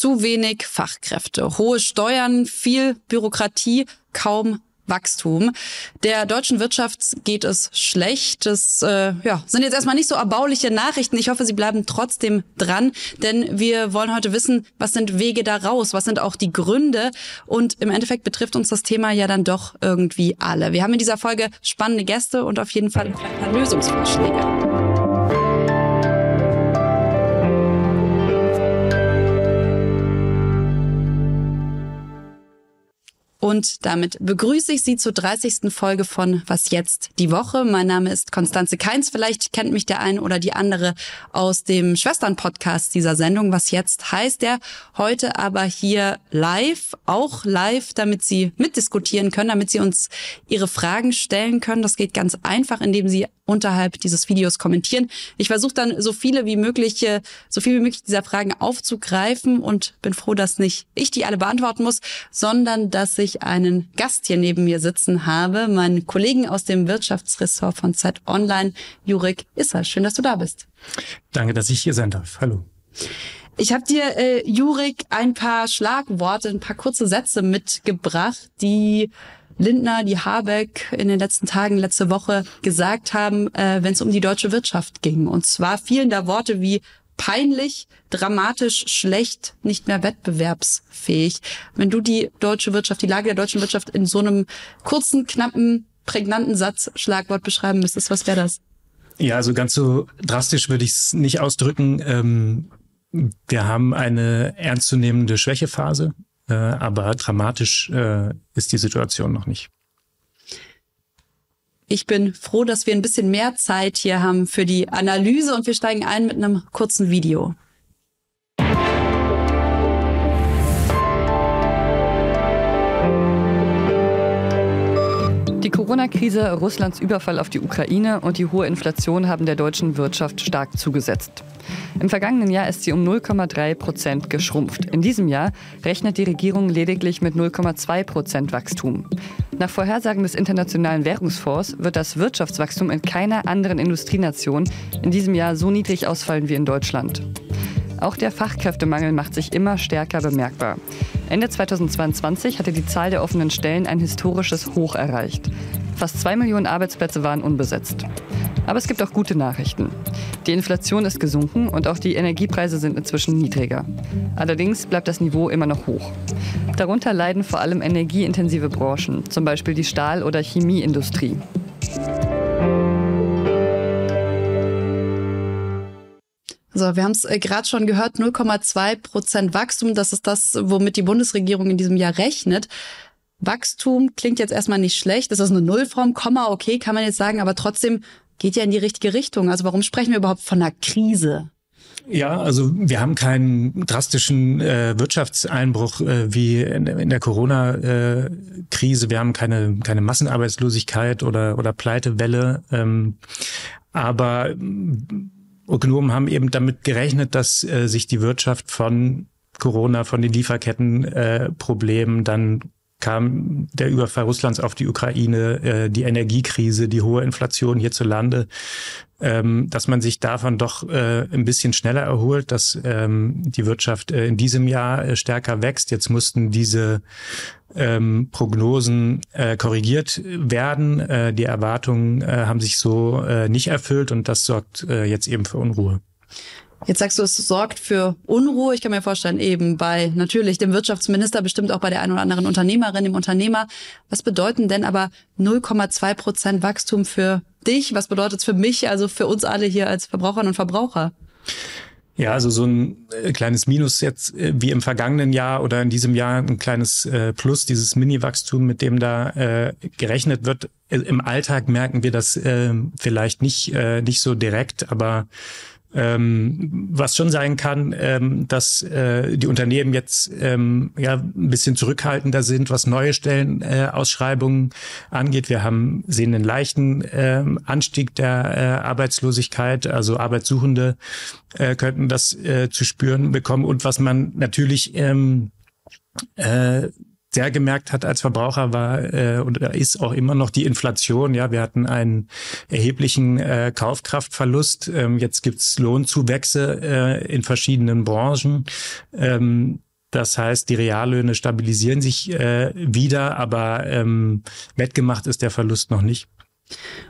zu wenig Fachkräfte, hohe Steuern, viel Bürokratie, kaum Wachstum. Der deutschen Wirtschaft geht es schlecht. Das äh, ja, sind jetzt erstmal nicht so erbauliche Nachrichten. Ich hoffe, Sie bleiben trotzdem dran, denn wir wollen heute wissen, was sind Wege da raus, was sind auch die Gründe und im Endeffekt betrifft uns das Thema ja dann doch irgendwie alle. Wir haben in dieser Folge spannende Gäste und auf jeden Fall ein paar Lösungsvorschläge. Und damit begrüße ich Sie zur 30. Folge von Was jetzt die Woche. Mein Name ist Konstanze Keins. Vielleicht kennt mich der ein oder die andere aus dem Schwestern-Podcast dieser Sendung. Was jetzt heißt der heute aber hier live, auch live, damit Sie mitdiskutieren können, damit Sie uns Ihre Fragen stellen können. Das geht ganz einfach, indem Sie unterhalb dieses Videos kommentieren. Ich versuche dann so viele wie möglich, so viel wie möglich dieser Fragen aufzugreifen und bin froh, dass nicht ich die alle beantworten muss, sondern dass ich einen Gast hier neben mir sitzen habe, meinen Kollegen aus dem Wirtschaftsressort von Zeit Online, Jurik Isser. Schön, dass du da bist. Danke, dass ich hier sein darf. Hallo. Ich habe dir, äh, Jurik, ein paar Schlagworte, ein paar kurze Sätze mitgebracht, die Lindner, die Habeck in den letzten Tagen, letzte Woche gesagt haben, äh, wenn es um die deutsche Wirtschaft ging. Und zwar fielen da Worte wie peinlich, dramatisch, schlecht, nicht mehr wettbewerbsfähig. Wenn du die deutsche Wirtschaft, die Lage der deutschen Wirtschaft in so einem kurzen, knappen, prägnanten Satz, Schlagwort beschreiben müsstest, was wäre das? Ja, also ganz so drastisch würde ich es nicht ausdrücken. Ähm, wir haben eine ernstzunehmende Schwächephase äh, aber dramatisch äh, ist die Situation noch nicht. Ich bin froh, dass wir ein bisschen mehr Zeit hier haben für die Analyse und wir steigen ein mit einem kurzen Video. Corona-Krise, Russlands Überfall auf die Ukraine und die hohe Inflation haben der deutschen Wirtschaft stark zugesetzt. Im vergangenen Jahr ist sie um 0,3 Prozent geschrumpft. In diesem Jahr rechnet die Regierung lediglich mit 0,2 Prozent Wachstum. Nach Vorhersagen des Internationalen Währungsfonds wird das Wirtschaftswachstum in keiner anderen Industrienation in diesem Jahr so niedrig ausfallen wie in Deutschland. Auch der Fachkräftemangel macht sich immer stärker bemerkbar. Ende 2022 hatte die Zahl der offenen Stellen ein historisches Hoch erreicht. Fast zwei Millionen Arbeitsplätze waren unbesetzt. Aber es gibt auch gute Nachrichten. Die Inflation ist gesunken und auch die Energiepreise sind inzwischen niedriger. Allerdings bleibt das Niveau immer noch hoch. Darunter leiden vor allem energieintensive Branchen, zum Beispiel die Stahl- oder Chemieindustrie. So, wir haben es äh, gerade schon gehört, 0,2 Prozent Wachstum, das ist das, womit die Bundesregierung in diesem Jahr rechnet. Wachstum klingt jetzt erstmal nicht schlecht, das ist eine Nullform, Komma, okay, kann man jetzt sagen, aber trotzdem geht ja in die richtige Richtung. Also warum sprechen wir überhaupt von einer Krise? Ja, also wir haben keinen drastischen äh, Wirtschaftseinbruch äh, wie in, in der Corona-Krise. Äh, wir haben keine, keine Massenarbeitslosigkeit oder, oder Pleitewelle. Ähm, aber Ökonomen haben eben damit gerechnet, dass äh, sich die Wirtschaft von Corona, von den Lieferkettenproblemen äh, dann kam der Überfall Russlands auf die Ukraine, äh, die Energiekrise, die hohe Inflation hierzulande, ähm, dass man sich davon doch äh, ein bisschen schneller erholt, dass ähm, die Wirtschaft äh, in diesem Jahr äh, stärker wächst. Jetzt mussten diese ähm, Prognosen äh, korrigiert werden. Äh, die Erwartungen äh, haben sich so äh, nicht erfüllt und das sorgt äh, jetzt eben für Unruhe. Jetzt sagst du, es sorgt für Unruhe. Ich kann mir vorstellen, eben bei natürlich dem Wirtschaftsminister, bestimmt auch bei der einen oder anderen Unternehmerin, dem Unternehmer. Was bedeuten denn aber 0,2 Prozent Wachstum für dich? Was bedeutet es für mich, also für uns alle hier als Verbraucherinnen und Verbraucher? Ja, also so ein äh, kleines Minus jetzt äh, wie im vergangenen Jahr oder in diesem Jahr ein kleines äh, Plus, dieses Mini-Wachstum, mit dem da äh, gerechnet wird. Im Alltag merken wir das äh, vielleicht nicht, äh, nicht so direkt, aber ähm, was schon sein kann, ähm, dass äh, die Unternehmen jetzt ähm, ja ein bisschen zurückhaltender sind, was neue Stellenausschreibungen äh, angeht. Wir haben sehen einen leichten äh, Anstieg der äh, Arbeitslosigkeit, also Arbeitssuchende äh, könnten das äh, zu spüren bekommen. Und was man natürlich ähm, äh, sehr gemerkt hat als Verbraucher war äh, und ist auch immer noch die Inflation. Ja, wir hatten einen erheblichen äh, Kaufkraftverlust. Ähm, jetzt gibt's Lohnzuwächse äh, in verschiedenen Branchen. Ähm, Das heißt, die Reallöhne stabilisieren sich äh, wieder, aber ähm, wettgemacht ist der Verlust noch nicht.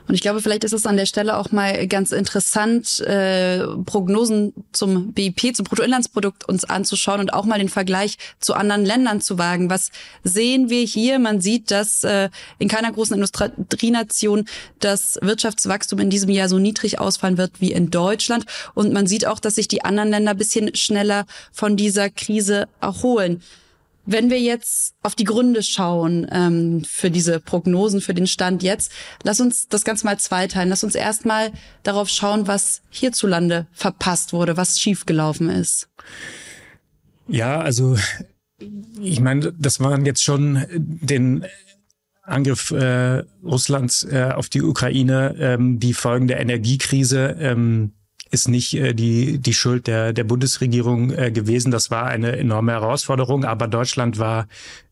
Und ich glaube, vielleicht ist es an der Stelle auch mal ganz interessant, äh, Prognosen zum BIP, zum Bruttoinlandsprodukt uns anzuschauen und auch mal den Vergleich zu anderen Ländern zu wagen. Was sehen wir hier? Man sieht, dass äh, in keiner großen Industrienation das Wirtschaftswachstum in diesem Jahr so niedrig ausfallen wird wie in Deutschland. Und man sieht auch, dass sich die anderen Länder bisschen schneller von dieser Krise erholen. Wenn wir jetzt auf die Gründe schauen ähm, für diese Prognosen, für den Stand jetzt, lass uns das Ganze mal zweiteilen. Lass uns erstmal darauf schauen, was hierzulande verpasst wurde, was schiefgelaufen ist. Ja, also ich meine, das waren jetzt schon den Angriff äh, Russlands äh, auf die Ukraine, ähm, die Folgen der Energiekrise. Ähm, ist nicht äh, die, die Schuld der, der Bundesregierung äh, gewesen. Das war eine enorme Herausforderung, aber Deutschland war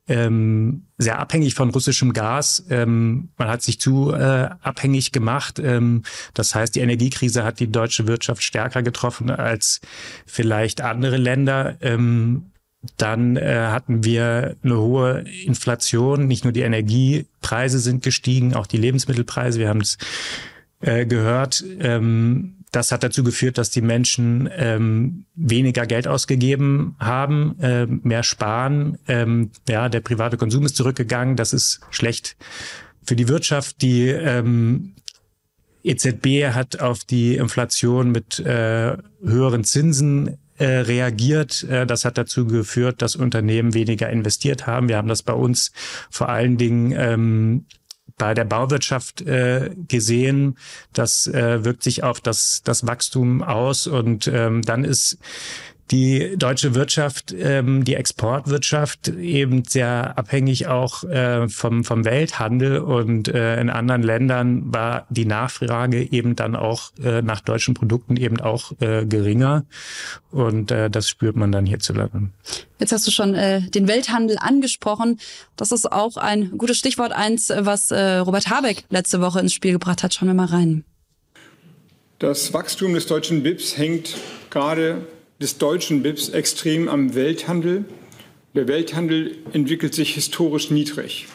ähm, sehr abhängig von russischem Gas. Ähm, man hat sich zu äh, abhängig gemacht. Ähm, das heißt, die Energiekrise hat die deutsche Wirtschaft stärker getroffen als vielleicht andere Länder. Ähm, dann äh, hatten wir eine hohe Inflation. Nicht nur die Energiepreise sind gestiegen, auch die Lebensmittelpreise. Wir haben es äh, gehört. Ähm, das hat dazu geführt, dass die Menschen ähm, weniger Geld ausgegeben haben, äh, mehr sparen. Ähm, ja, der private Konsum ist zurückgegangen. Das ist schlecht für die Wirtschaft. Die ähm, EZB hat auf die Inflation mit äh, höheren Zinsen äh, reagiert. Äh, das hat dazu geführt, dass Unternehmen weniger investiert haben. Wir haben das bei uns vor allen Dingen ähm, bei der Bauwirtschaft äh, gesehen. Das äh, wirkt sich auf das, das Wachstum aus und ähm, dann ist die deutsche Wirtschaft, ähm, die Exportwirtschaft eben sehr abhängig auch äh, vom, vom Welthandel und äh, in anderen Ländern war die Nachfrage eben dann auch äh, nach deutschen Produkten eben auch äh, geringer und äh, das spürt man dann hierzulande. Jetzt hast du schon äh, den Welthandel angesprochen. Das ist auch ein gutes Stichwort, eins, was äh, Robert Habeck letzte Woche ins Spiel gebracht hat. Schauen wir mal rein. Das Wachstum des deutschen BIPs hängt gerade des deutschen BIPs extrem am Welthandel. Der Welthandel entwickelt sich historisch niedrig.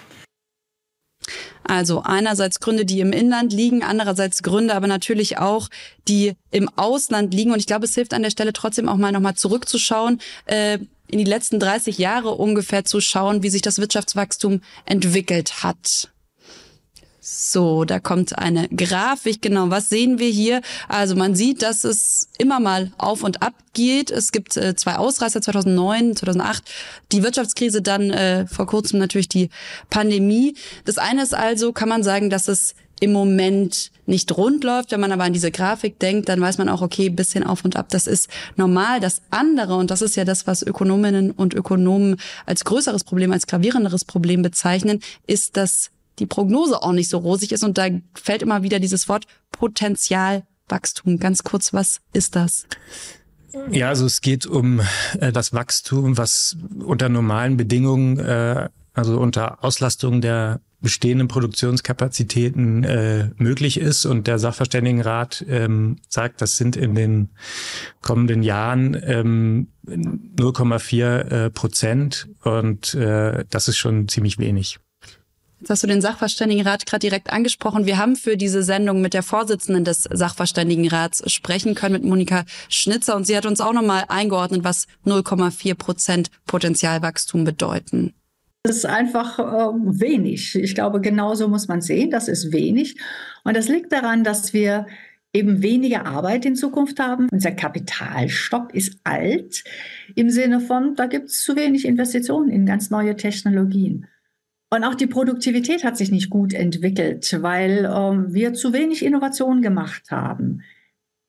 Also einerseits Gründe, die im Inland liegen, andererseits Gründe, aber natürlich auch, die im Ausland liegen. Und ich glaube, es hilft an der Stelle trotzdem auch mal nochmal zurückzuschauen, äh, in die letzten 30 Jahre ungefähr zu schauen, wie sich das Wirtschaftswachstum entwickelt hat. So, da kommt eine Grafik. Genau, was sehen wir hier? Also man sieht, dass es immer mal auf und ab geht. Es gibt äh, zwei Ausreißer 2009, 2008, die Wirtschaftskrise, dann äh, vor kurzem natürlich die Pandemie. Das eine ist also, kann man sagen, dass es im Moment nicht rund läuft. Wenn man aber an diese Grafik denkt, dann weiß man auch, okay, bisschen auf und ab, das ist normal. Das andere, und das ist ja das, was Ökonominnen und Ökonomen als größeres Problem, als gravierenderes Problem bezeichnen, ist das die Prognose auch nicht so rosig ist. Und da fällt immer wieder dieses Wort Potenzialwachstum. Ganz kurz, was ist das? Ja, also es geht um äh, das Wachstum, was unter normalen Bedingungen, äh, also unter Auslastung der bestehenden Produktionskapazitäten äh, möglich ist. Und der Sachverständigenrat ähm, sagt, das sind in den kommenden Jahren ähm, 0,4 äh, Prozent. Und äh, das ist schon ziemlich wenig. Jetzt hast du den Sachverständigenrat gerade direkt angesprochen. Wir haben für diese Sendung mit der Vorsitzenden des Sachverständigenrats sprechen können, mit Monika Schnitzer. Und sie hat uns auch nochmal eingeordnet, was 0,4 Prozent Potenzialwachstum bedeuten. Das ist einfach äh, wenig. Ich glaube, genauso muss man sehen. Das ist wenig. Und das liegt daran, dass wir eben weniger Arbeit in Zukunft haben. Unser Kapitalstock ist alt im Sinne von, da gibt es zu wenig Investitionen in ganz neue Technologien. Und auch die Produktivität hat sich nicht gut entwickelt, weil ähm, wir zu wenig Innovation gemacht haben.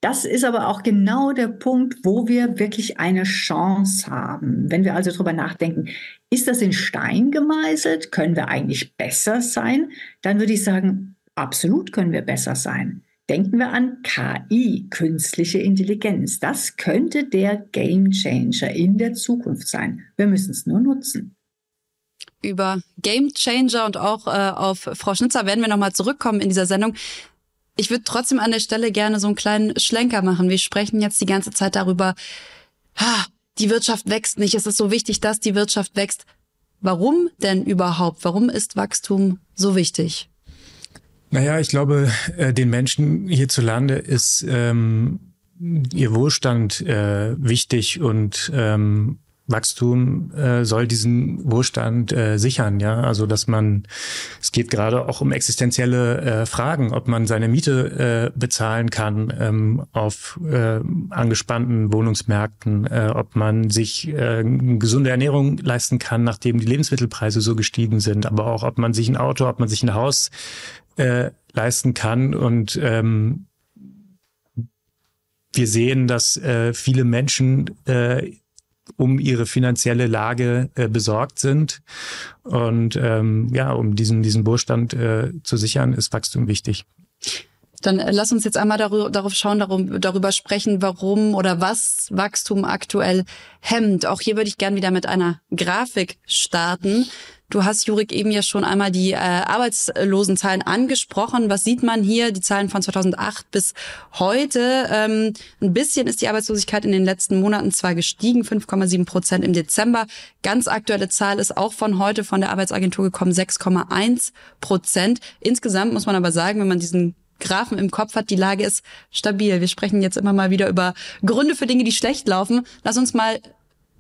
Das ist aber auch genau der Punkt, wo wir wirklich eine Chance haben. Wenn wir also darüber nachdenken, ist das in Stein gemeißelt? Können wir eigentlich besser sein? Dann würde ich sagen, absolut können wir besser sein. Denken wir an KI, künstliche Intelligenz. Das könnte der Game Changer in der Zukunft sein. Wir müssen es nur nutzen über Game Changer und auch äh, auf Frau Schnitzer werden wir nochmal zurückkommen in dieser Sendung. Ich würde trotzdem an der Stelle gerne so einen kleinen Schlenker machen. Wir sprechen jetzt die ganze Zeit darüber, ha, die Wirtschaft wächst nicht. Es ist so wichtig, dass die Wirtschaft wächst. Warum denn überhaupt? Warum ist Wachstum so wichtig? Naja, ich glaube, äh, den Menschen hierzulande ist ähm, ihr Wohlstand äh, wichtig und ähm, Wachstum äh, soll diesen Wohlstand äh, sichern, ja. Also dass man, es geht gerade auch um existenzielle äh, Fragen, ob man seine Miete äh, bezahlen kann ähm, auf äh, angespannten Wohnungsmärkten, äh, ob man sich äh, gesunde Ernährung leisten kann, nachdem die Lebensmittelpreise so gestiegen sind, aber auch ob man sich ein Auto, ob man sich ein Haus äh, leisten kann und ähm, wir sehen, dass äh, viele Menschen äh, um ihre finanzielle Lage äh, besorgt sind. Und ähm, ja, um diesen, diesen Wohlstand äh, zu sichern, ist Wachstum wichtig. Dann äh, lass uns jetzt einmal darüber, darauf schauen, darum, darüber sprechen, warum oder was Wachstum aktuell hemmt. Auch hier würde ich gern wieder mit einer Grafik starten. Du hast, Jurik, eben ja schon einmal die äh, Arbeitslosenzahlen angesprochen. Was sieht man hier? Die Zahlen von 2008 bis heute. Ähm, ein bisschen ist die Arbeitslosigkeit in den letzten Monaten zwar gestiegen, 5,7 Prozent im Dezember. Ganz aktuelle Zahl ist auch von heute von der Arbeitsagentur gekommen, 6,1 Prozent. Insgesamt muss man aber sagen, wenn man diesen Graphen im Kopf hat, die Lage ist stabil. Wir sprechen jetzt immer mal wieder über Gründe für Dinge, die schlecht laufen. Lass uns mal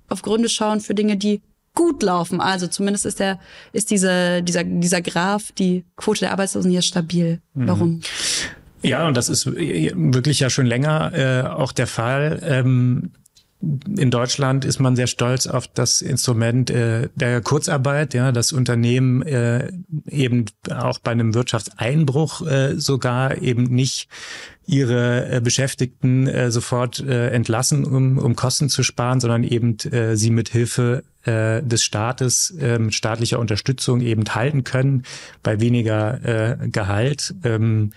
auf Gründe schauen für Dinge, die gut laufen. Also zumindest ist der, ist diese, dieser, dieser Graph, die Quote der Arbeitslosen hier stabil. Mhm. Warum? Ja, und das ist wirklich ja schon länger äh, auch der Fall. Ähm, in Deutschland ist man sehr stolz auf das Instrument äh, der Kurzarbeit, ja, das Unternehmen äh, eben auch bei einem Wirtschaftseinbruch äh, sogar eben nicht ihre äh, Beschäftigten äh, sofort äh, entlassen, um, um Kosten zu sparen, sondern eben äh, sie mit Hilfe äh, des Staates äh, mit staatlicher Unterstützung eben halten können bei weniger äh, Gehalt. Ähm,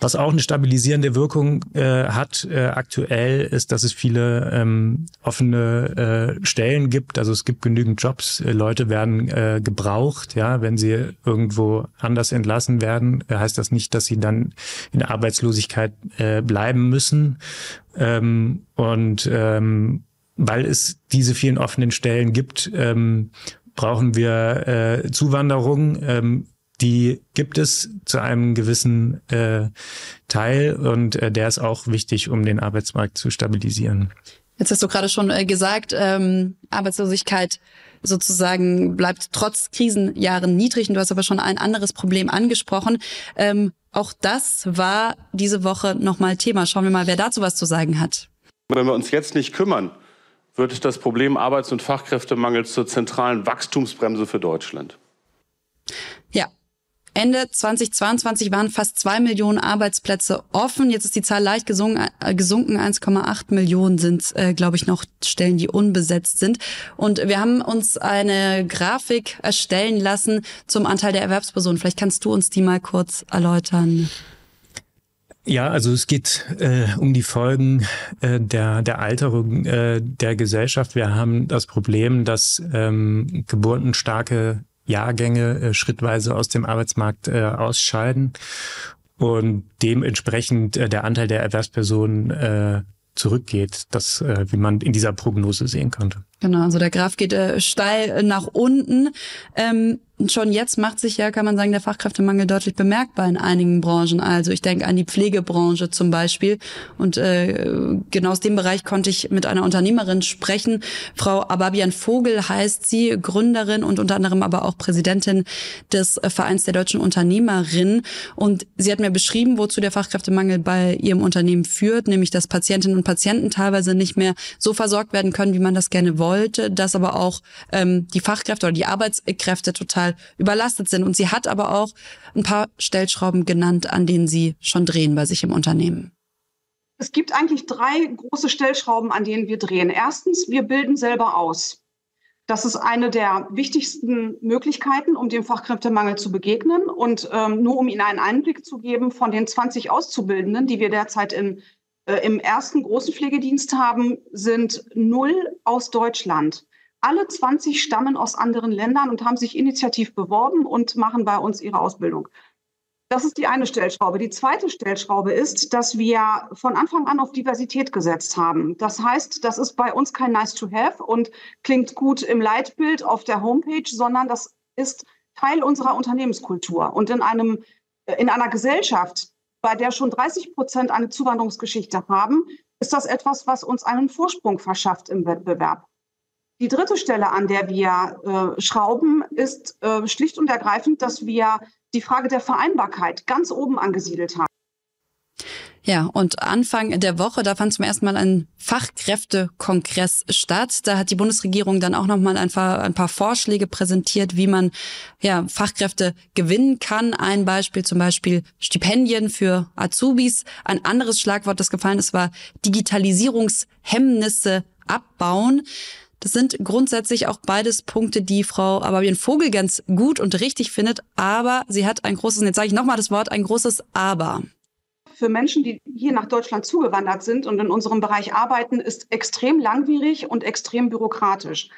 was auch eine stabilisierende Wirkung äh, hat äh, aktuell, ist, dass es viele ähm, offene äh, Stellen gibt. Also es gibt genügend Jobs. Äh, Leute werden äh, gebraucht. Ja, wenn sie irgendwo anders entlassen werden, heißt das nicht, dass sie dann in Arbeitslosigkeit äh, bleiben müssen. Ähm, und ähm, weil es diese vielen offenen Stellen gibt, ähm, brauchen wir äh, Zuwanderung. Ähm, die gibt es zu einem gewissen äh, Teil und äh, der ist auch wichtig, um den Arbeitsmarkt zu stabilisieren. Jetzt hast du gerade schon äh, gesagt, ähm, Arbeitslosigkeit sozusagen bleibt trotz Krisenjahren niedrig. Und du hast aber schon ein anderes Problem angesprochen. Ähm, auch das war diese Woche nochmal Thema. Schauen wir mal, wer dazu was zu sagen hat. Wenn wir uns jetzt nicht kümmern, wird das Problem Arbeits- und Fachkräftemangel zur zentralen Wachstumsbremse für Deutschland. Ja. Ende 2022 waren fast zwei Millionen Arbeitsplätze offen. Jetzt ist die Zahl leicht gesunken. Äh, gesunken. 1,8 Millionen sind, äh, glaube ich, noch Stellen, die unbesetzt sind. Und wir haben uns eine Grafik erstellen lassen zum Anteil der Erwerbspersonen. Vielleicht kannst du uns die mal kurz erläutern. Ja, also es geht äh, um die Folgen äh, der, der Alterung äh, der Gesellschaft. Wir haben das Problem, dass ähm, geburtenstarke Jahrgänge äh, schrittweise aus dem Arbeitsmarkt äh, ausscheiden und dementsprechend äh, der Anteil der Erwerbspersonen äh, zurückgeht, das, äh, wie man in dieser Prognose sehen konnte. Genau, also der Graph geht äh, steil nach unten. Ähm, schon jetzt macht sich ja, kann man sagen, der Fachkräftemangel deutlich bemerkbar in einigen Branchen. Also ich denke an die Pflegebranche zum Beispiel. Und äh, genau aus dem Bereich konnte ich mit einer Unternehmerin sprechen. Frau Ababian Vogel heißt sie, Gründerin und unter anderem aber auch Präsidentin des Vereins der deutschen Unternehmerinnen. Und sie hat mir beschrieben, wozu der Fachkräftemangel bei ihrem Unternehmen führt, nämlich dass Patientinnen und Patienten teilweise nicht mehr so versorgt werden können, wie man das gerne wollte, dass aber auch ähm, die Fachkräfte oder die Arbeitskräfte total total überlastet sind. Und sie hat aber auch ein paar Stellschrauben genannt, an denen sie schon drehen bei sich im Unternehmen. Es gibt eigentlich drei große Stellschrauben, an denen wir drehen. Erstens, wir bilden selber aus. Das ist eine der wichtigsten Möglichkeiten, um dem Fachkräftemangel zu begegnen. Und ähm, nur um Ihnen einen Einblick zu geben, von den 20 Auszubildenden, die wir derzeit in, äh, im ersten großen Pflegedienst haben, sind null aus Deutschland. Alle 20 stammen aus anderen Ländern und haben sich initiativ beworben und machen bei uns ihre Ausbildung. Das ist die eine Stellschraube. Die zweite Stellschraube ist, dass wir von Anfang an auf Diversität gesetzt haben. Das heißt, das ist bei uns kein Nice to Have und klingt gut im Leitbild auf der Homepage, sondern das ist Teil unserer Unternehmenskultur. Und in einem, äh, in einer Gesellschaft, bei der schon 30 Prozent eine Zuwanderungsgeschichte haben, ist das etwas, was uns einen Vorsprung verschafft im Wettbewerb. Die dritte Stelle, an der wir äh, schrauben, ist äh, schlicht und ergreifend, dass wir die Frage der Vereinbarkeit ganz oben angesiedelt haben. Ja, und Anfang der Woche, da fand zum ersten Mal ein Fachkräftekongress statt. Da hat die Bundesregierung dann auch nochmal ein paar, ein paar Vorschläge präsentiert, wie man ja, Fachkräfte gewinnen kann. Ein Beispiel zum Beispiel Stipendien für Azubis. Ein anderes Schlagwort, das gefallen ist, war Digitalisierungshemmnisse abbauen. Das sind grundsätzlich auch beides Punkte, die Frau Ababian Vogel ganz gut und richtig findet. Aber sie hat ein großes, jetzt sage ich nochmal das Wort, ein großes Aber für Menschen, die hier nach Deutschland zugewandert sind und in unserem Bereich arbeiten, ist extrem langwierig und extrem bürokratisch.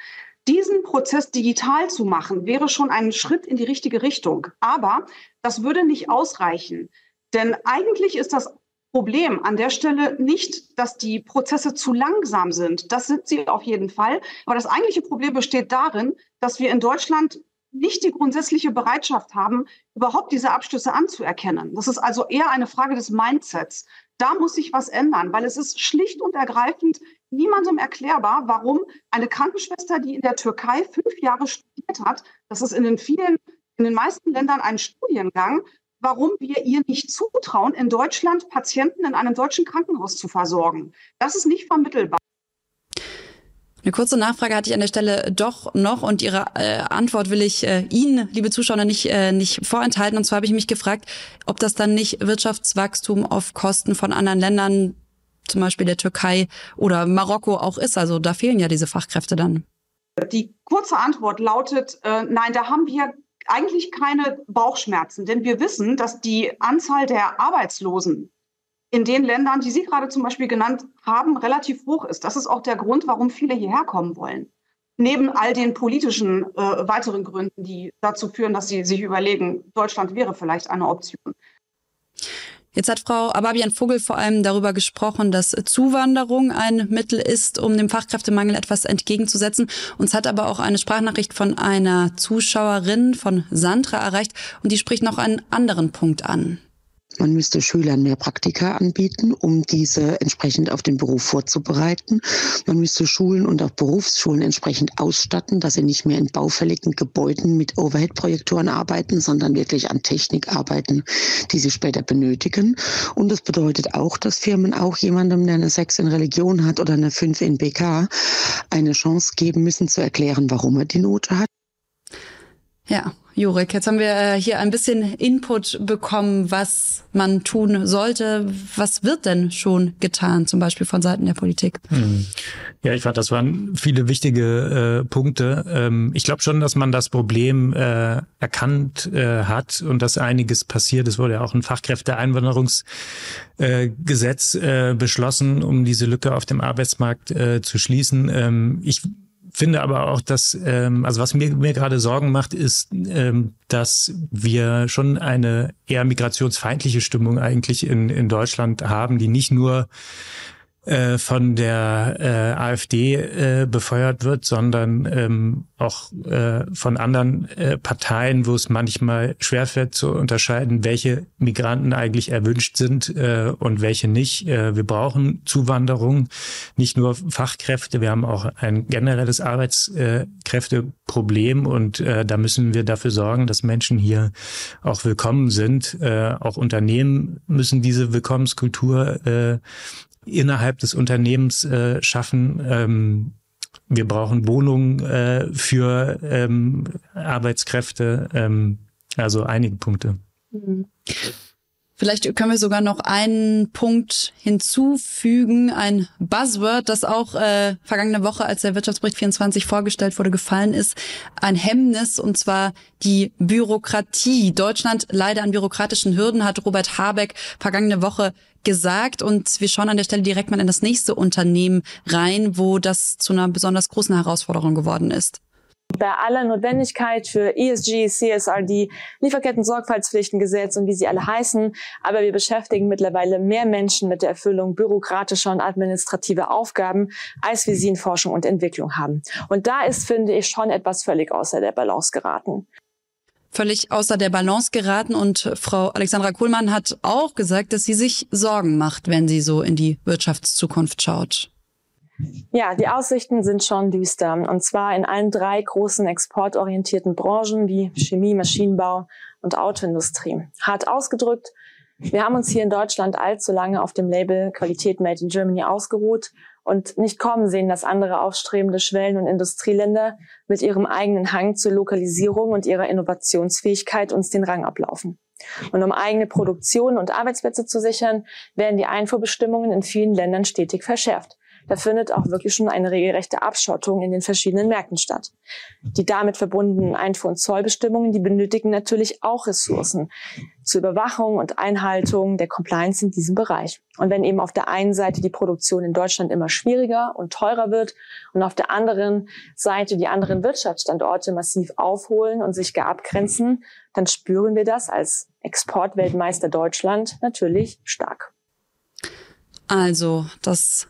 Diesen Prozess digital zu machen, wäre schon ein Schritt in die richtige Richtung. Aber das würde nicht ausreichen. Denn eigentlich ist das Problem an der Stelle nicht, dass die Prozesse zu langsam sind. Das sind sie auf jeden Fall. Aber das eigentliche Problem besteht darin, dass wir in Deutschland nicht die grundsätzliche Bereitschaft haben, überhaupt diese Abschlüsse anzuerkennen. Das ist also eher eine Frage des Mindsets. Da muss sich was ändern, weil es ist schlicht und ergreifend niemandem erklärbar, warum eine Krankenschwester, die in der Türkei fünf Jahre studiert hat, das ist in den vielen, in den meisten Ländern ein Studiengang, warum wir ihr nicht zutrauen, in Deutschland Patienten in einem deutschen Krankenhaus zu versorgen. Das ist nicht vermittelbar. Eine kurze Nachfrage hatte ich an der Stelle doch noch und Ihre äh, Antwort will ich äh, Ihnen, liebe Zuschauer, nicht, äh, nicht vorenthalten. Und zwar habe ich mich gefragt, ob das dann nicht Wirtschaftswachstum auf Kosten von anderen Ländern, zum Beispiel der Türkei oder Marokko auch ist. Also da fehlen ja diese Fachkräfte dann. Die kurze Antwort lautet, äh, nein, da haben wir eigentlich keine Bauchschmerzen, denn wir wissen, dass die Anzahl der Arbeitslosen in den Ländern, die Sie gerade zum Beispiel genannt haben, relativ hoch ist. Das ist auch der Grund, warum viele hierher kommen wollen. Neben all den politischen äh, weiteren Gründen, die dazu führen, dass sie sich überlegen, Deutschland wäre vielleicht eine Option. Jetzt hat Frau Ababian Vogel vor allem darüber gesprochen, dass Zuwanderung ein Mittel ist, um dem Fachkräftemangel etwas entgegenzusetzen. Uns hat aber auch eine Sprachnachricht von einer Zuschauerin von Sandra erreicht und die spricht noch einen anderen Punkt an. Man müsste Schülern mehr Praktika anbieten, um diese entsprechend auf den Beruf vorzubereiten. Man müsste Schulen und auch Berufsschulen entsprechend ausstatten, dass sie nicht mehr in baufälligen Gebäuden mit Overhead-Projektoren arbeiten, sondern wirklich an Technik arbeiten, die sie später benötigen. Und das bedeutet auch, dass Firmen auch jemandem, der eine 6 in Religion hat oder eine 5 in BK, eine Chance geben müssen zu erklären, warum er die Note hat. Ja, Jurek, jetzt haben wir äh, hier ein bisschen Input bekommen, was man tun sollte. Was wird denn schon getan, zum Beispiel von Seiten der Politik? Hm. Ja, ich fand, das waren viele wichtige äh, Punkte. Ähm, ich glaube schon, dass man das Problem äh, erkannt äh, hat und dass einiges passiert. Es wurde ja auch ein Fachkräfteeinwanderungsgesetz äh, beschlossen, um diese Lücke auf dem Arbeitsmarkt äh, zu schließen. Ähm, ich finde aber auch, dass, ähm, also was mir, mir gerade Sorgen macht, ist, ähm, dass wir schon eine eher migrationsfeindliche Stimmung eigentlich in, in Deutschland haben, die nicht nur äh, von der äh, AfD äh, befeuert wird, sondern ähm, auch äh, von anderen äh, Parteien, wo es manchmal schwerfällt zu unterscheiden, welche Migranten eigentlich erwünscht sind äh, und welche nicht. Äh, wir brauchen Zuwanderung, nicht nur Fachkräfte, wir haben auch ein generelles Arbeitskräfteproblem und äh, da müssen wir dafür sorgen, dass Menschen hier auch willkommen sind. Äh, auch Unternehmen müssen diese Willkommenskultur äh, innerhalb des Unternehmens äh, schaffen. Ähm, wir brauchen Wohnungen äh, für ähm, Arbeitskräfte, ähm, also einige Punkte. Mhm. Vielleicht können wir sogar noch einen Punkt hinzufügen, ein Buzzword, das auch äh, vergangene Woche, als der Wirtschaftsbericht 24 vorgestellt wurde, gefallen ist. Ein Hemmnis, und zwar die Bürokratie. Deutschland leider an bürokratischen Hürden, hat Robert Habeck vergangene Woche gesagt. Und wir schauen an der Stelle direkt mal in das nächste Unternehmen rein, wo das zu einer besonders großen Herausforderung geworden ist. Bei aller Notwendigkeit für ESG, CSRD, Lieferketten-Sorgfaltspflichtengesetz und wie sie alle heißen, aber wir beschäftigen mittlerweile mehr Menschen mit der Erfüllung bürokratischer und administrativer Aufgaben, als wir sie in Forschung und Entwicklung haben. Und da ist, finde ich, schon etwas völlig außer der Balance geraten völlig außer der Balance geraten. Und Frau Alexandra Kohlmann hat auch gesagt, dass sie sich Sorgen macht, wenn sie so in die Wirtschaftszukunft schaut. Ja, die Aussichten sind schon düster. Und zwar in allen drei großen exportorientierten Branchen wie Chemie, Maschinenbau und Autoindustrie. Hart ausgedrückt, wir haben uns hier in Deutschland allzu lange auf dem Label Qualität Made in Germany ausgeruht und nicht kommen sehen, dass andere aufstrebende Schwellen- und Industrieländer mit ihrem eigenen Hang zur Lokalisierung und ihrer Innovationsfähigkeit uns den Rang ablaufen. Und um eigene Produktion und Arbeitsplätze zu sichern, werden die Einfuhrbestimmungen in vielen Ländern stetig verschärft da findet auch wirklich schon eine regelrechte Abschottung in den verschiedenen Märkten statt. Die damit verbundenen Einfuhr- und Zollbestimmungen, die benötigen natürlich auch Ressourcen zur Überwachung und Einhaltung der Compliance in diesem Bereich. Und wenn eben auf der einen Seite die Produktion in Deutschland immer schwieriger und teurer wird und auf der anderen Seite die anderen Wirtschaftsstandorte massiv aufholen und sich gar abgrenzen, dann spüren wir das als Exportweltmeister Deutschland natürlich stark. Also, das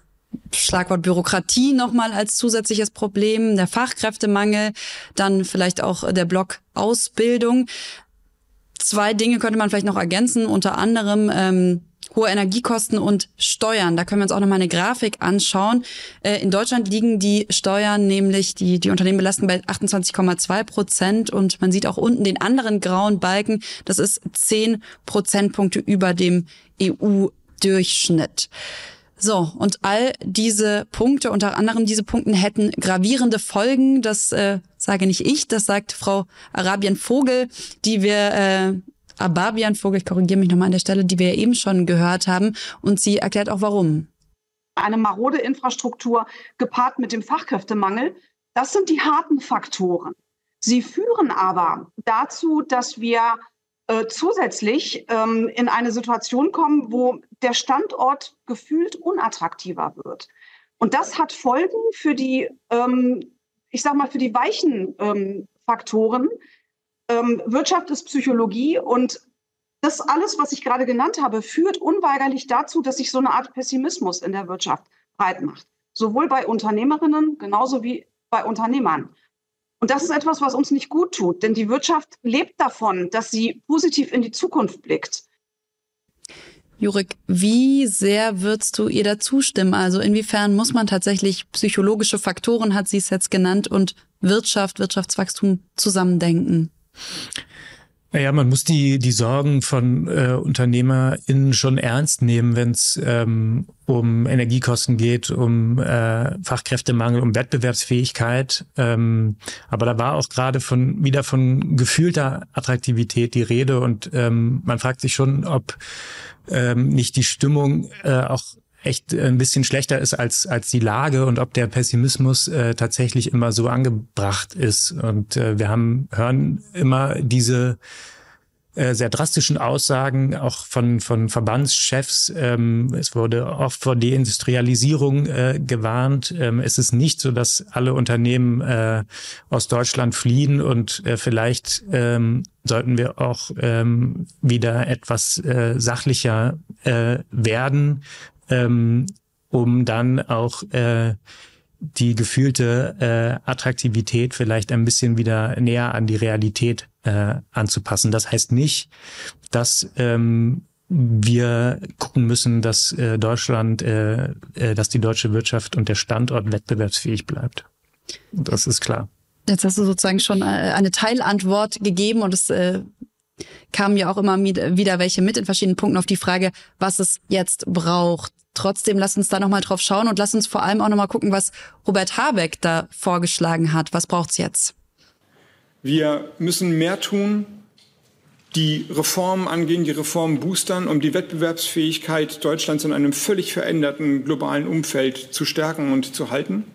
Schlagwort Bürokratie nochmal als zusätzliches Problem, der Fachkräftemangel, dann vielleicht auch der Block Ausbildung. Zwei Dinge könnte man vielleicht noch ergänzen, unter anderem ähm, hohe Energiekosten und Steuern. Da können wir uns auch nochmal eine Grafik anschauen. Äh, in Deutschland liegen die Steuern nämlich, die, die Unternehmen belasten bei 28,2 Prozent und man sieht auch unten den anderen grauen Balken, das ist 10 Prozentpunkte über dem EU-Durchschnitt. So, und all diese Punkte, unter anderem diese Punkte, hätten gravierende Folgen. Das äh, sage nicht ich, das sagt Frau Arabian Vogel, die wir äh, Ababian Vogel, ich korrigiere mich nochmal an der Stelle, die wir eben schon gehört haben. Und sie erklärt auch warum. Eine marode Infrastruktur gepaart mit dem Fachkräftemangel, das sind die harten Faktoren. Sie führen aber dazu, dass wir äh, zusätzlich ähm, in eine Situation kommen, wo der Standort gefühlt unattraktiver wird. Und das hat Folgen für die, ähm, ich sag mal, für die weichen ähm, Faktoren. Ähm, Wirtschaft ist Psychologie und das alles, was ich gerade genannt habe, führt unweigerlich dazu, dass sich so eine Art Pessimismus in der Wirtschaft breit macht. Sowohl bei Unternehmerinnen genauso wie bei Unternehmern. Und das ist etwas, was uns nicht gut tut, denn die Wirtschaft lebt davon, dass sie positiv in die Zukunft blickt. Jurik, wie sehr würdest du ihr da zustimmen? Also inwiefern muss man tatsächlich psychologische Faktoren, hat sie es jetzt genannt, und Wirtschaft, Wirtschaftswachstum zusammendenken? Naja, man muss die, die Sorgen von äh, UnternehmerInnen schon ernst nehmen, wenn es ähm, um Energiekosten geht, um äh, Fachkräftemangel, um Wettbewerbsfähigkeit. Ähm, aber da war auch gerade von wieder von gefühlter Attraktivität die Rede und ähm, man fragt sich schon, ob ähm, nicht die Stimmung äh, auch echt ein bisschen schlechter ist als, als die Lage und ob der Pessimismus äh, tatsächlich immer so angebracht ist. Und äh, wir haben, hören immer diese äh, sehr drastischen Aussagen auch von, von Verbandschefs. Ähm, es wurde oft vor Deindustrialisierung äh, gewarnt. Ähm, es ist nicht so, dass alle Unternehmen äh, aus Deutschland fliehen und äh, vielleicht ähm, sollten wir auch ähm, wieder etwas äh, sachlicher äh, werden ähm, um dann auch äh, die gefühlte äh, Attraktivität vielleicht ein bisschen wieder näher an die Realität äh, anzupassen. Das heißt nicht, dass ähm, wir gucken müssen, dass äh, Deutschland, äh, äh, dass die deutsche Wirtschaft und der Standort wettbewerbsfähig bleibt. Das ist klar. Jetzt hast du sozusagen schon äh, eine Teilantwort gegeben und es äh, kamen ja auch immer wieder welche mit in verschiedenen Punkten auf die Frage, was es jetzt braucht. Trotzdem lass uns da nochmal drauf schauen und lass uns vor allem auch nochmal gucken, was Robert Habeck da vorgeschlagen hat. Was braucht's jetzt? Wir müssen mehr tun, die Reformen angehen, die Reformen boostern, um die Wettbewerbsfähigkeit Deutschlands in einem völlig veränderten globalen Umfeld zu stärken und zu halten.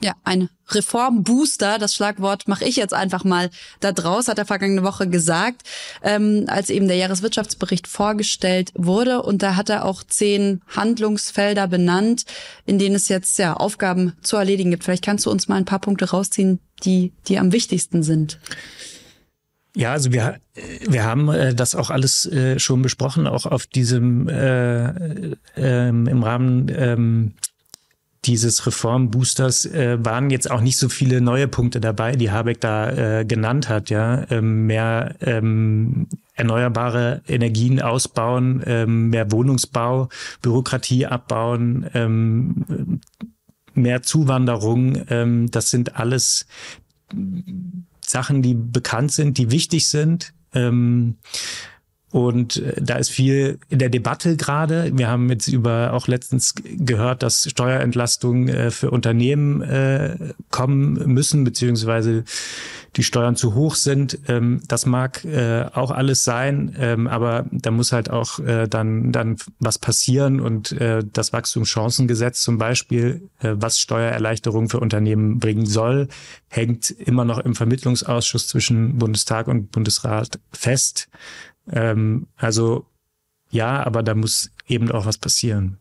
Ja, ein Reformbooster, das Schlagwort mache ich jetzt einfach mal da draus, hat er vergangene Woche gesagt, ähm, als eben der Jahreswirtschaftsbericht vorgestellt wurde. Und da hat er auch zehn Handlungsfelder benannt, in denen es jetzt ja Aufgaben zu erledigen gibt. Vielleicht kannst du uns mal ein paar Punkte rausziehen, die, die am wichtigsten sind. Ja, also wir, wir haben äh, das auch alles äh, schon besprochen, auch auf diesem äh, äh, im Rahmen ähm, dieses Reformboosters äh, waren jetzt auch nicht so viele neue Punkte dabei, die Habeck da äh, genannt hat. Ja, ähm, mehr ähm, erneuerbare Energien ausbauen, ähm, mehr Wohnungsbau, Bürokratie abbauen, ähm, mehr Zuwanderung. Ähm, das sind alles Sachen, die bekannt sind, die wichtig sind. Ähm, und äh, da ist viel in der Debatte gerade. Wir haben jetzt über auch letztens gehört, dass Steuerentlastungen äh, für Unternehmen äh, kommen müssen, beziehungsweise die Steuern zu hoch sind. Ähm, das mag auch alles sein, ähm, aber da muss halt auch dann, dann was passieren und das Wachstumschancengesetz zum Beispiel, was Steuererleichterungen für Unternehmen bringen soll, hängt immer noch im Vermittlungsausschuss zwischen Bundestag und Bundesrat fest. Ähm, also ja, aber da muss eben auch was passieren.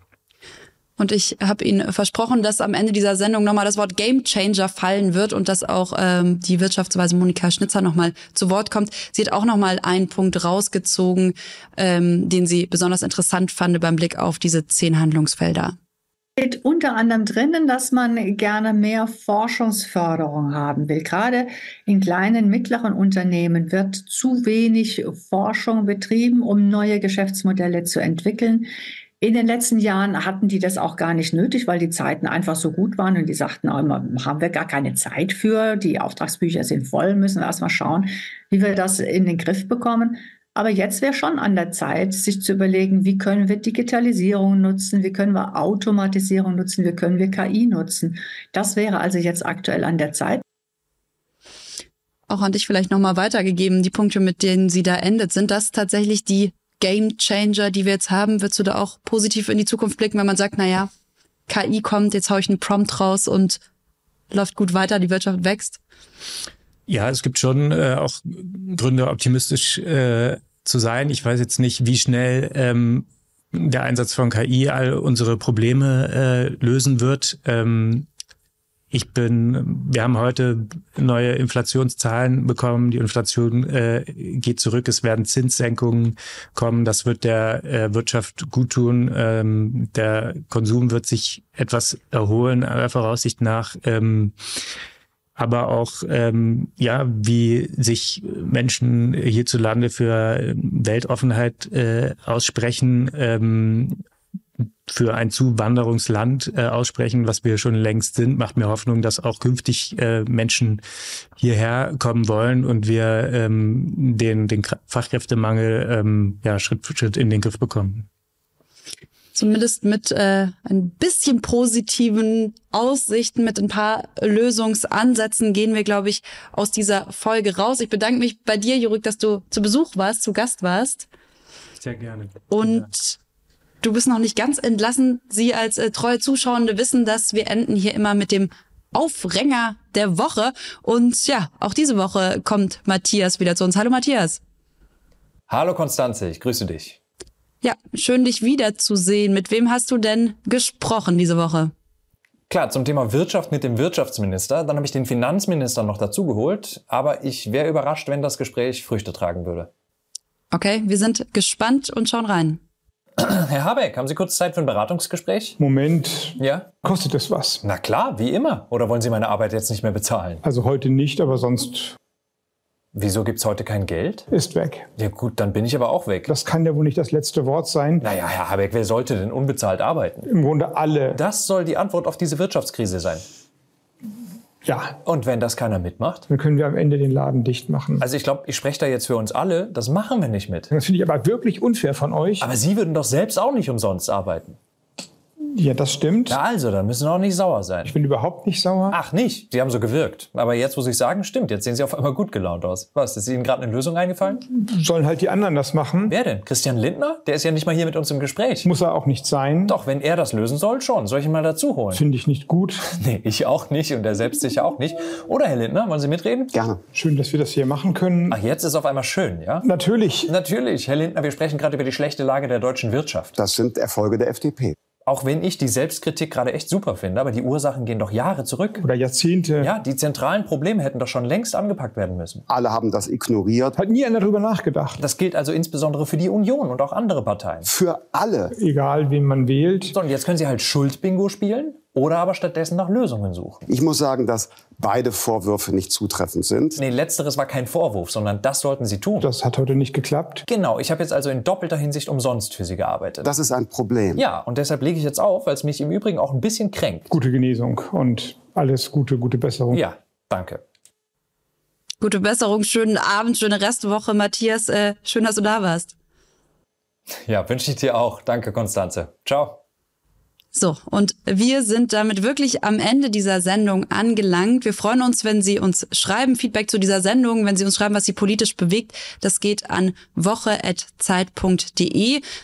Und ich habe Ihnen versprochen, dass am Ende dieser Sendung nochmal das Wort Game Changer fallen wird und dass auch ähm, die Wirtschaftsweise Monika Schnitzer nochmal zu Wort kommt. Sie hat auch nochmal einen Punkt rausgezogen, ähm, den sie besonders interessant fand beim Blick auf diese zehn Handlungsfelder steht unter anderem drinnen, dass man gerne mehr Forschungsförderung haben will. Gerade in kleinen, mittleren Unternehmen wird zu wenig Forschung betrieben, um neue Geschäftsmodelle zu entwickeln. In den letzten Jahren hatten die das auch gar nicht nötig, weil die Zeiten einfach so gut waren und die sagten auch immer, haben wir gar keine Zeit für, die Auftragsbücher sind voll, müssen wir erstmal schauen, wie wir das in den Griff bekommen. Aber jetzt wäre schon an der Zeit, sich zu überlegen, wie können wir Digitalisierung nutzen, wie können wir Automatisierung nutzen, wie können wir KI nutzen. Das wäre also jetzt aktuell an der Zeit. Auch an dich vielleicht nochmal weitergegeben, die Punkte, mit denen sie da endet. Sind das tatsächlich die Game Changer, die wir jetzt haben? Würdest du da auch positiv in die Zukunft blicken, wenn man sagt, naja, KI kommt, jetzt haue ich einen Prompt raus und läuft gut weiter, die Wirtschaft wächst? Ja, es gibt schon äh, auch Gründe, optimistisch äh, zu sein. Ich weiß jetzt nicht, wie schnell ähm, der Einsatz von KI all unsere Probleme äh, lösen wird. Ähm, ich bin, wir haben heute neue Inflationszahlen bekommen. Die Inflation äh, geht zurück. Es werden Zinssenkungen kommen. Das wird der äh, Wirtschaft gut tun. Ähm, der Konsum wird sich etwas erholen, aller Voraussicht nach. Ähm, aber auch ähm, ja, wie sich Menschen hierzulande für Weltoffenheit äh, aussprechen, ähm, für ein Zuwanderungsland äh, aussprechen, was wir schon längst sind, macht mir Hoffnung, dass auch künftig äh, Menschen hierher kommen wollen und wir ähm, den, den Fachkräftemangel ähm, ja, Schritt für Schritt in den Griff bekommen zumindest mit äh, ein bisschen positiven Aussichten, mit ein paar Lösungsansätzen gehen wir, glaube ich, aus dieser Folge raus. Ich bedanke mich bei dir, Jurek, dass du zu Besuch warst, zu Gast warst. Sehr gerne. Und du bist noch nicht ganz entlassen. Sie als äh, treue Zuschauende wissen, dass wir enden hier immer mit dem Aufränger der Woche. Und ja, auch diese Woche kommt Matthias wieder zu uns. Hallo Matthias. Hallo Konstanze, ich grüße dich. Ja, schön dich wiederzusehen. Mit wem hast du denn gesprochen diese Woche? Klar, zum Thema Wirtschaft mit dem Wirtschaftsminister. Dann habe ich den Finanzminister noch dazugeholt. Aber ich wäre überrascht, wenn das Gespräch Früchte tragen würde. Okay, wir sind gespannt und schauen rein. Herr Habeck, haben Sie kurz Zeit für ein Beratungsgespräch? Moment. Ja? Kostet das was? Na klar, wie immer. Oder wollen Sie meine Arbeit jetzt nicht mehr bezahlen? Also heute nicht, aber sonst Wieso gibt's heute kein Geld? Ist weg. Ja gut, dann bin ich aber auch weg. Das kann ja wohl nicht das letzte Wort sein. Naja, Herr Habeck, wer sollte denn unbezahlt arbeiten? Im Grunde alle. Das soll die Antwort auf diese Wirtschaftskrise sein. Ja. Und wenn das keiner mitmacht? Dann können wir am Ende den Laden dicht machen. Also ich glaube, ich spreche da jetzt für uns alle. Das machen wir nicht mit. Das finde ich aber wirklich unfair von euch. Aber Sie würden doch selbst auch nicht umsonst arbeiten. Ja, das stimmt. Ja, also, dann müssen Sie auch nicht sauer sein. Ich bin überhaupt nicht sauer. Ach, nicht? Sie haben so gewirkt. Aber jetzt, wo Sie sagen, stimmt, jetzt sehen Sie auf einmal gut gelaunt aus. Was, ist Ihnen gerade eine Lösung eingefallen? Sollen halt die anderen das machen. Wer denn? Christian Lindner? Der ist ja nicht mal hier mit uns im Gespräch. Muss er auch nicht sein. Doch, wenn er das lösen soll, schon. Soll ich ihn mal dazu holen? Finde ich nicht gut. Nee, ich auch nicht und er selbst sicher auch nicht. Oder, Herr Lindner, wollen Sie mitreden? Gerne. Schön, dass wir das hier machen können. Ach, jetzt ist auf einmal schön, ja? Natürlich. Natürlich. Herr Lindner, wir sprechen gerade über die schlechte Lage der deutschen Wirtschaft. Das sind Erfolge der FDP. Auch wenn ich die Selbstkritik gerade echt super finde, aber die Ursachen gehen doch Jahre zurück. Oder Jahrzehnte. Ja, die zentralen Probleme hätten doch schon längst angepackt werden müssen. Alle haben das ignoriert. Hat nie einer darüber nachgedacht. Das gilt also insbesondere für die Union und auch andere Parteien. Für alle. Egal, wen man wählt. So, und jetzt können Sie halt Schuldbingo spielen oder aber stattdessen nach Lösungen suchen. Ich muss sagen, dass beide Vorwürfe nicht zutreffend sind. Nee, letzteres war kein Vorwurf, sondern das sollten Sie tun. Das hat heute nicht geklappt. Genau, ich habe jetzt also in doppelter Hinsicht umsonst für Sie gearbeitet. Das ist ein Problem. Ja, und deshalb lege ich jetzt auf, weil es mich im Übrigen auch ein bisschen kränkt. Gute Genesung und alles Gute, gute Besserung. Ja, danke. Gute Besserung, schönen Abend, schöne Restwoche, Matthias. Äh, schön, dass du da warst. Ja, wünsche ich dir auch. Danke, Konstanze. Ciao. So, und wir sind damit wirklich am Ende dieser Sendung angelangt. Wir freuen uns, wenn Sie uns schreiben, Feedback zu dieser Sendung, wenn Sie uns schreiben, was Sie politisch bewegt. Das geht an woche.zeit.de.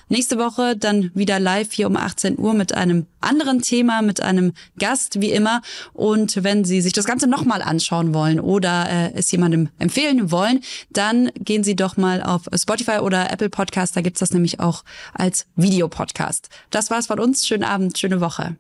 Nächste Woche dann wieder live hier um 18 Uhr mit einem anderen Thema, mit einem Gast wie immer. Und wenn Sie sich das Ganze nochmal anschauen wollen oder äh, es jemandem empfehlen wollen, dann gehen Sie doch mal auf Spotify oder Apple Podcast. Da gibt's das nämlich auch als Videopodcast. Das war's von uns. Schönen Abend, schöne Woche.